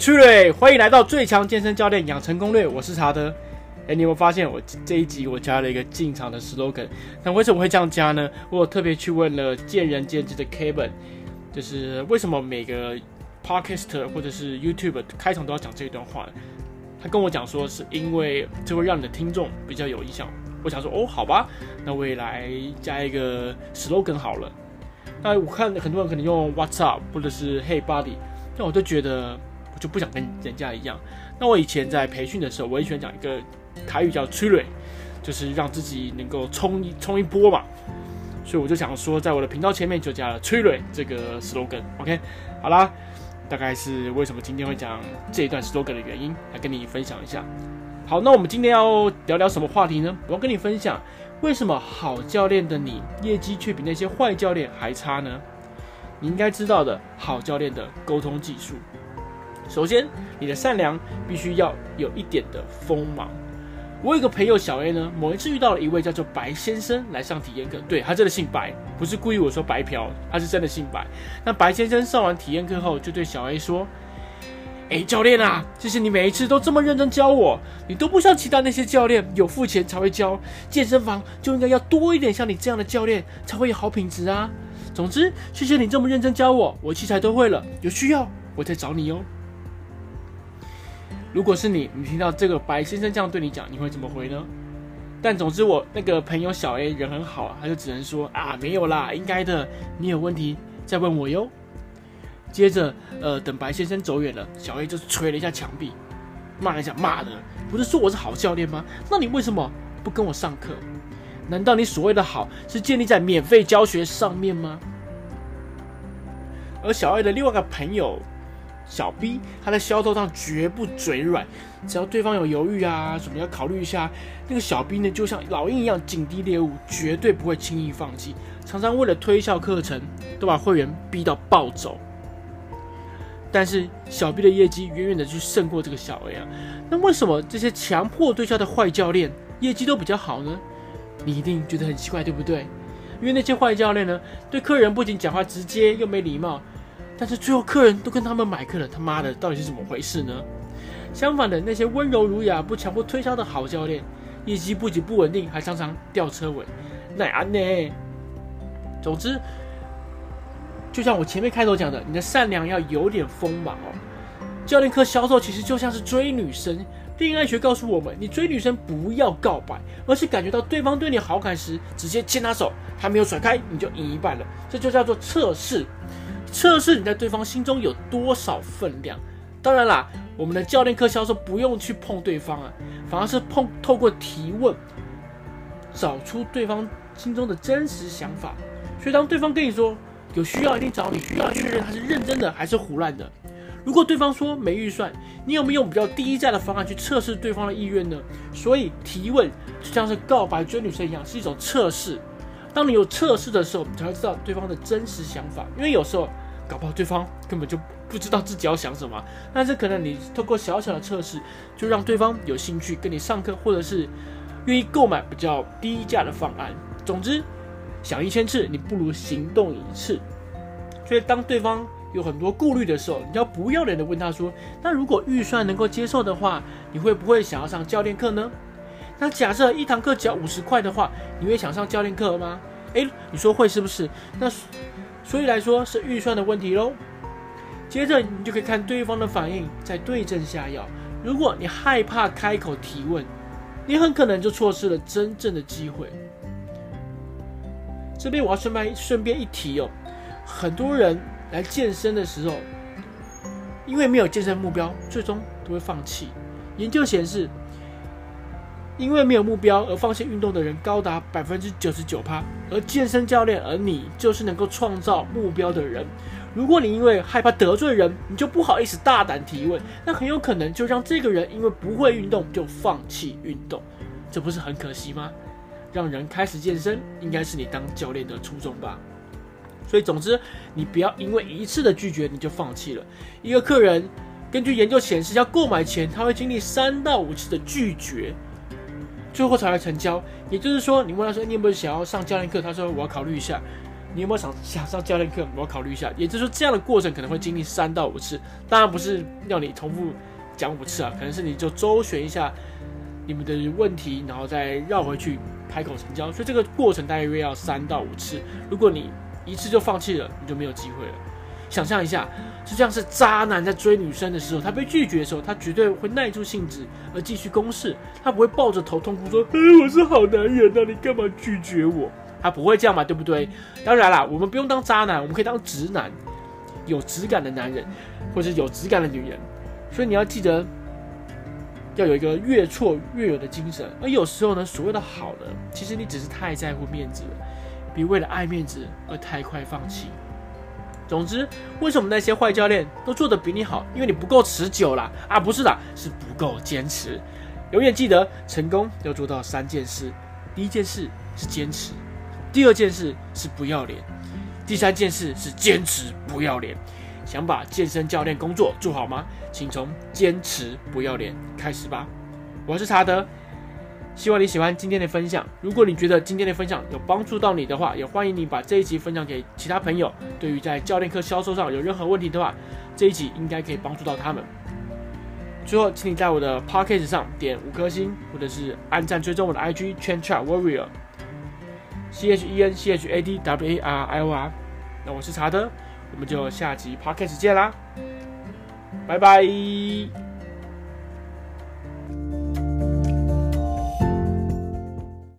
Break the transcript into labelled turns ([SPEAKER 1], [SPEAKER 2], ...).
[SPEAKER 1] 趣嘞，欢迎来到最强健身教练养成攻略，我是查德。哎，你有没有发现我这一集我加了一个进场的 slogan？那为什么会这样加呢？我有特别去问了见仁见智的 Kevin，就是为什么每个 Podcast 或者是 YouTube 开场都要讲这一段话？他跟我讲说，是因为这会让你的听众比较有印象。我想说，哦，好吧，那我也来加一个 slogan 好了。那我看很多人可能用 What's up 或者是 Hey buddy，那我都觉得我就不想跟人家一样。那我以前在培训的时候，我也喜欢讲一个台语叫“催泪”，就是让自己能够冲一冲一波嘛。所以我就想说，在我的频道前面就加了“催泪”这个 slogan。OK，好啦，大概是为什么今天会讲这一段 slogan 的原因，来跟你分享一下。好，那我们今天要聊聊什么话题呢？我要跟你分享，为什么好教练的你业绩却比那些坏教练还差呢？你应该知道的，好教练的沟通技术。首先，你的善良必须要有一点的锋芒。我有一个朋友小 A 呢，某一次遇到了一位叫做白先生来上体验课，对，他真的姓白，不是故意我说白嫖，他是真的姓白。那白先生上完体验课后，就对小 A 说。哎，教练啊，谢谢你每一次都这么认真教我。你都不像其他那些教练有付钱才会教，健身房就应该要多一点像你这样的教练，才会有好品质啊。总之，谢谢你这么认真教我，我器材都会了，有需要我再找你哦。如果是你，你听到这个白先生这样对你讲，你会怎么回呢？但总之，我那个朋友小 A 人很好，他就只能说啊，没有啦，应该的，你有问题再问我哟。接着，呃，等白先生走远了，小 A 就捶了一下墙壁，骂了一下：“骂的，不是说我是好教练吗？那你为什么不跟我上课？难道你所谓的好是建立在免费教学上面吗？”而小 A 的另外一个朋友小 B，他在销售上绝不嘴软，只要对方有犹豫啊，什么要考虑一下，那个小 B 呢，就像老鹰一样紧盯猎物，绝对不会轻易放弃，常常为了推销课程，都把会员逼到暴走。但是小 B 的业绩远远的去胜过这个小 A 啊，那为什么这些强迫对销的坏教练业绩都比较好呢？你一定觉得很奇怪，对不对？因为那些坏教练呢，对客人不仅讲话直接又没礼貌，但是最后客人都跟他们买课了，他妈的到底是怎么回事呢？相反的，那些温柔儒雅、不强迫推销的好教练，业绩不仅不稳定，还常常吊车尾，那安呢？总之。就像我前面开头讲的，你的善良要有点锋芒哦。教练课销售其实就像是追女生，恋爱学告诉我们，你追女生不要告白，而是感觉到对方对你好感时，直接牵她手，还没有甩开你就赢一半了。这就叫做测试，测试你在对方心中有多少分量。当然啦，我们的教练课销售不用去碰对方啊，反而是碰透过提问，找出对方心中的真实想法。所以当对方跟你说，有需要一定找你，需要确认他是认真的还是胡乱的。如果对方说没预算，你有没有比较低价的方案去测试对方的意愿呢？所以提问就像是告白追女生一样，是一种测试。当你有测试的时候，你才会知道对方的真实想法。因为有时候搞不好对方根本就不知道自己要想什么，但是可能你透过小小的测试，就让对方有兴趣跟你上课，或者是愿意购买比较低价的方案。总之。想一千次，你不如行动一次。所以，当对方有很多顾虑的时候，你要不要脸的问他说：“那如果预算能够接受的话，你会不会想要上教练课呢？”那假设一堂课只要五十块的话，你会想上教练课吗？诶，你说会是不是？那所以来说是预算的问题喽。接着你就可以看对方的反应，再对症下药。如果你害怕开口提问，你很可能就错失了真正的机会。这边我要顺便顺便一提哦，很多人来健身的时候，因为没有健身目标，最终都会放弃。研究显示，因为没有目标而放弃运动的人高达百分之九十九趴，而健身教练，而你就是能够创造目标的人。如果你因为害怕得罪人，你就不好意思大胆提问，那很有可能就让这个人因为不会运动就放弃运动，这不是很可惜吗？让人开始健身，应该是你当教练的初衷吧。所以，总之，你不要因为一次的拒绝你就放弃了。一个客人，根据研究显示，要购买前他会经历三到五次的拒绝，最后才来成交。也就是说，你问他说你有没有想要上教练课，他说我要考虑一下。你有没有想 想上教练课？我要考虑一下。也就是说，这样的过程可能会经历三到五次，当然不是要你重复讲五次啊，可能是你就周旋一下你们的问题，然后再绕回去开口成交。所以这个过程大约要三到五次。如果你一次就放弃了，你就没有机会了。想象一下，就像是渣男在追女生的时候，他被拒绝的时候，他绝对会耐住性子而继续攻势，他不会抱着头痛哭说：“我是好男人，那你干嘛拒绝我？”他不会这样嘛，对不对？当然啦，我们不用当渣男，我们可以当直男，有质感的男人，或者有质感的女人。所以你要记得，要有一个越挫越勇的精神。而有时候呢，所谓的好呢，其实你只是太在乎面子了，别为了爱面子而太快放弃。总之，为什么那些坏教练都做得比你好？因为你不够持久啦。啊！不是的，是不够坚持。永远记得，成功要做到三件事：第一件事是坚持，第二件事是不要脸，第三件事是坚持不要脸。想把健身教练工作做好吗？请从坚持不要脸开始吧。我是查德。希望你喜欢今天的分享。如果你觉得今天的分享有帮助到你的话，也欢迎你把这一集分享给其他朋友。对于在教练课销售上有任何问题的话，这一集应该可以帮助到他们。最后，请你在我的 Podcast 上点五颗星，或者是按赞追踪我的 IG Chen c h a Warrior C H E N C H A D W A R I O R。那我是查德，我们就下集 Podcast 见啦，拜拜。